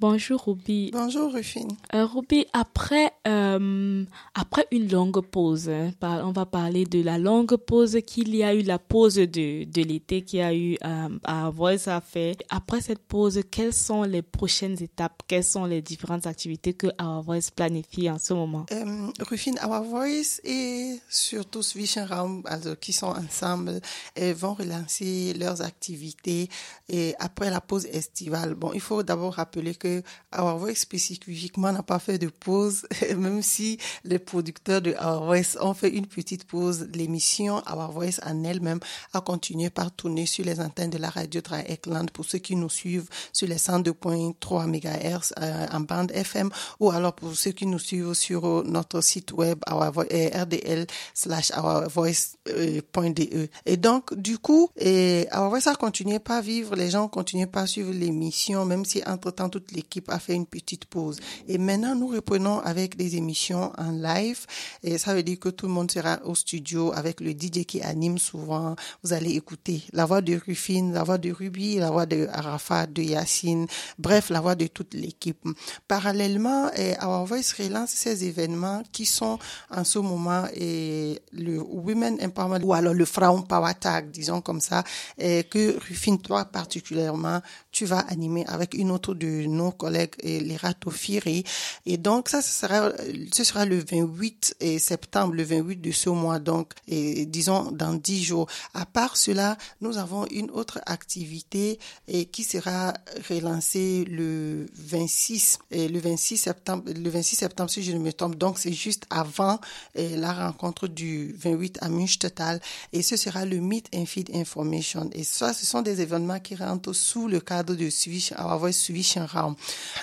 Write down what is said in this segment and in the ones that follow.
Bonjour Ruby. Bonjour Rufine. Euh, Ruby, après, euh, après une longue pause, hein, on va parler de la longue pause qu'il y a eu, la pause de, de l'été qu'il y a eu euh, à Voice à faire. Après cette pause, quelles sont les prochaines étapes? Quelles sont les différentes activités que Our Voice planifie en ce moment? Euh, Rufine, Our Voice et surtout Vision Raum, qui sont ensemble, et vont relancer leurs activités et après la pause estivale. Bon, il faut d'abord rappeler que Our Voice spécifiquement n'a pas fait de pause, même si les producteurs de Our Voice ont fait une petite pause. L'émission Our Voice en elle-même a continué par tourner sur les antennes de la radio Ekland pour ceux qui nous suivent sur les 102.3 MHz euh, en bande FM ou alors pour ceux qui nous suivent sur notre site web our euh, rdl slash ourvoice.de. Et donc, du coup, Our Voice a continué par vivre, les gens continuent par suivre l'émission, même si entre-temps toutes les l'équipe a fait une petite pause. Et maintenant, nous reprenons avec des émissions en live. Et ça veut dire que tout le monde sera au studio avec le DJ qui anime souvent. Vous allez écouter la voix de Rufine, la voix de Ruby, la voix de Arafat, de Yacine. Bref, la voix de toute l'équipe. Parallèlement, Our Voice relance ces événements qui sont en ce moment et le Women Empowerment ou alors le Frauen Power Tag, disons comme ça, et que Rufine, toi particulièrement, tu vas animer avec une autre de nos collègues et les Ratofiri. Et donc ça, ce sera, ce sera le 28 septembre, le 28 de ce mois, donc, et disons dans 10 jours. À part cela, nous avons une autre activité et qui sera relancée le 26, et le 26 septembre, le 26 septembre si je ne me trompe. Donc c'est juste avant la rencontre du 28 à Münchtal et ce sera le Meet and Feed Information. Et ça, ce sont des événements qui rentrent sous le cadre de Switch, Switch Raum.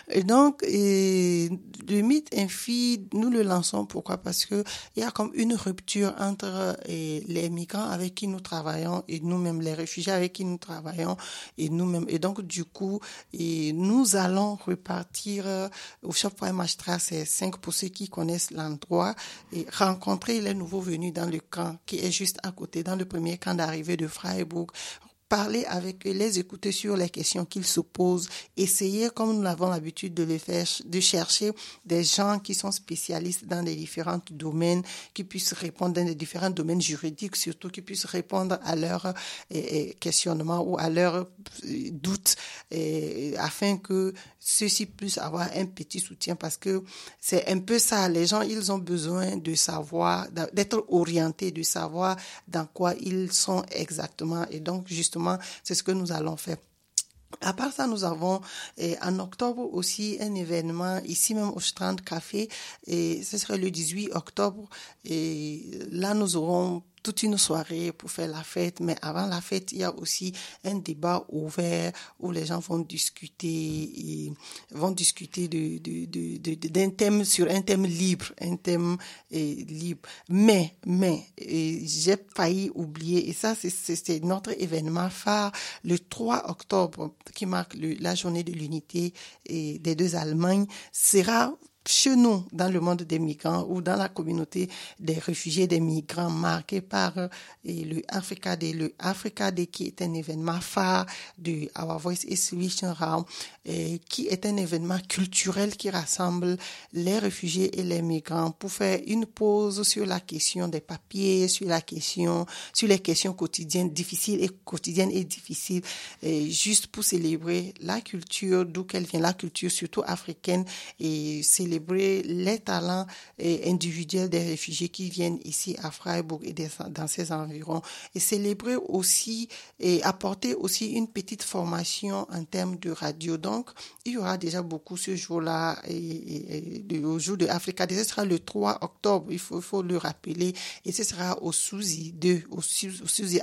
Et donc, le mythe infi, nous le lançons. Pourquoi? Parce que il y a comme une rupture entre les migrants avec qui nous travaillons et nous-mêmes, les réfugiés avec qui nous travaillons et nous-mêmes. Et donc, du coup, nous allons repartir au c'est 5 pour ceux qui connaissent l'endroit et rencontrer les nouveaux venus dans le camp qui est juste à côté, dans le premier camp d'arrivée de Freiburg, parler avec eux, les écouter sur les questions qu'ils se posent, essayer, comme nous l'avons l'habitude de le faire, de chercher des gens qui sont spécialistes dans les différents domaines, qui puissent répondre dans les différents domaines juridiques, surtout qui puissent répondre à leurs questionnements ou à leurs doutes, afin que ceux-ci puissent avoir un petit soutien parce que c'est un peu ça. Les gens, ils ont besoin de savoir, d'être orientés, de savoir dans quoi ils sont exactement. Et donc, justement, c'est ce que nous allons faire. À part ça, nous avons en octobre aussi un événement ici même au Strand Café et ce serait le 18 octobre et là nous aurons toute une soirée pour faire la fête, mais avant la fête, il y a aussi un débat ouvert où les gens vont discuter, et vont discuter d'un thème sur un thème libre, un thème libre. Mais, mais, j'ai failli oublier, et ça, c'est notre événement phare, le 3 octobre, qui marque la journée de l'unité des deux Allemagnes, sera chez nous, dans le monde des migrants ou dans la communauté des réfugiés, des migrants marqués par euh, le Africa Day, le Africa Day qui est un événement phare du Our Voice et Solution Round, et qui est un événement culturel qui rassemble les réfugiés et les migrants pour faire une pause sur la question des papiers, sur la question, sur les questions quotidiennes difficiles et quotidiennes et difficiles, et juste pour célébrer la culture, d'où qu'elle vient, la culture surtout africaine et célébrer célébrer les talents individuels des réfugiés qui viennent ici à Freiburg et dans ses environs et célébrer aussi et apporter aussi une petite formation en termes de radio. Donc, il y aura déjà beaucoup ce jour-là et, au jour de Africa. Ce sera le 3 octobre, il faut, le rappeler et ce sera au Souzy 2, au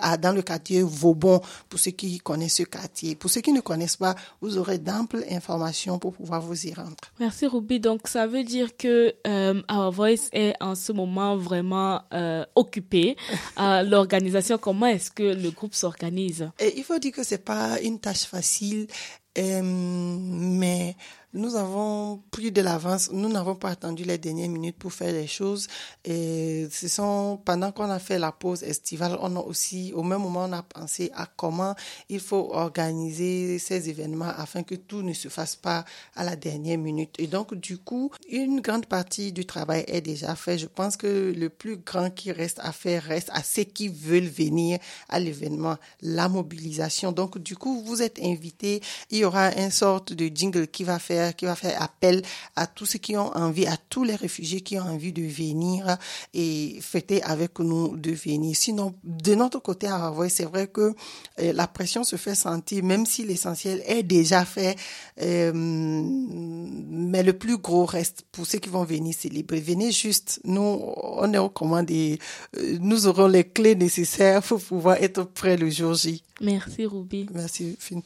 A, dans le quartier Vaubon pour ceux qui connaissent ce quartier. Pour ceux qui ne connaissent pas, vous aurez d'amples informations pour pouvoir vous y rendre. Merci Ruby. Donc, ça ça veut dire que euh, Our Voice est en ce moment vraiment euh, occupé à l'organisation. Comment est-ce que le groupe s'organise? Il faut dire que c'est pas une tâche facile mais nous avons pris de l'avance. Nous n'avons pas attendu les dernières minutes pour faire les choses. Et ce sont, pendant qu'on a fait la pause estivale, on a aussi, au même moment, on a pensé à comment il faut organiser ces événements afin que tout ne se fasse pas à la dernière minute. Et donc, du coup, une grande partie du travail est déjà fait. Je pense que le plus grand qui reste à faire reste à ceux qui veulent venir à l'événement, la mobilisation. Donc, du coup, vous êtes invités. Y aura une sorte de jingle qui va faire qui va faire appel à tous ceux qui ont envie, à tous les réfugiés qui ont envie de venir et fêter avec nous, de venir. Sinon, de notre côté à Hawaii, c'est vrai que euh, la pression se fait sentir, même si l'essentiel est déjà fait, euh, mais le plus gros reste pour ceux qui vont venir célébrer. Venez juste, nous, on est aux commandes et euh, nous aurons les clés nécessaires pour pouvoir être prêts le jour J. Merci Ruby. Merci Finn.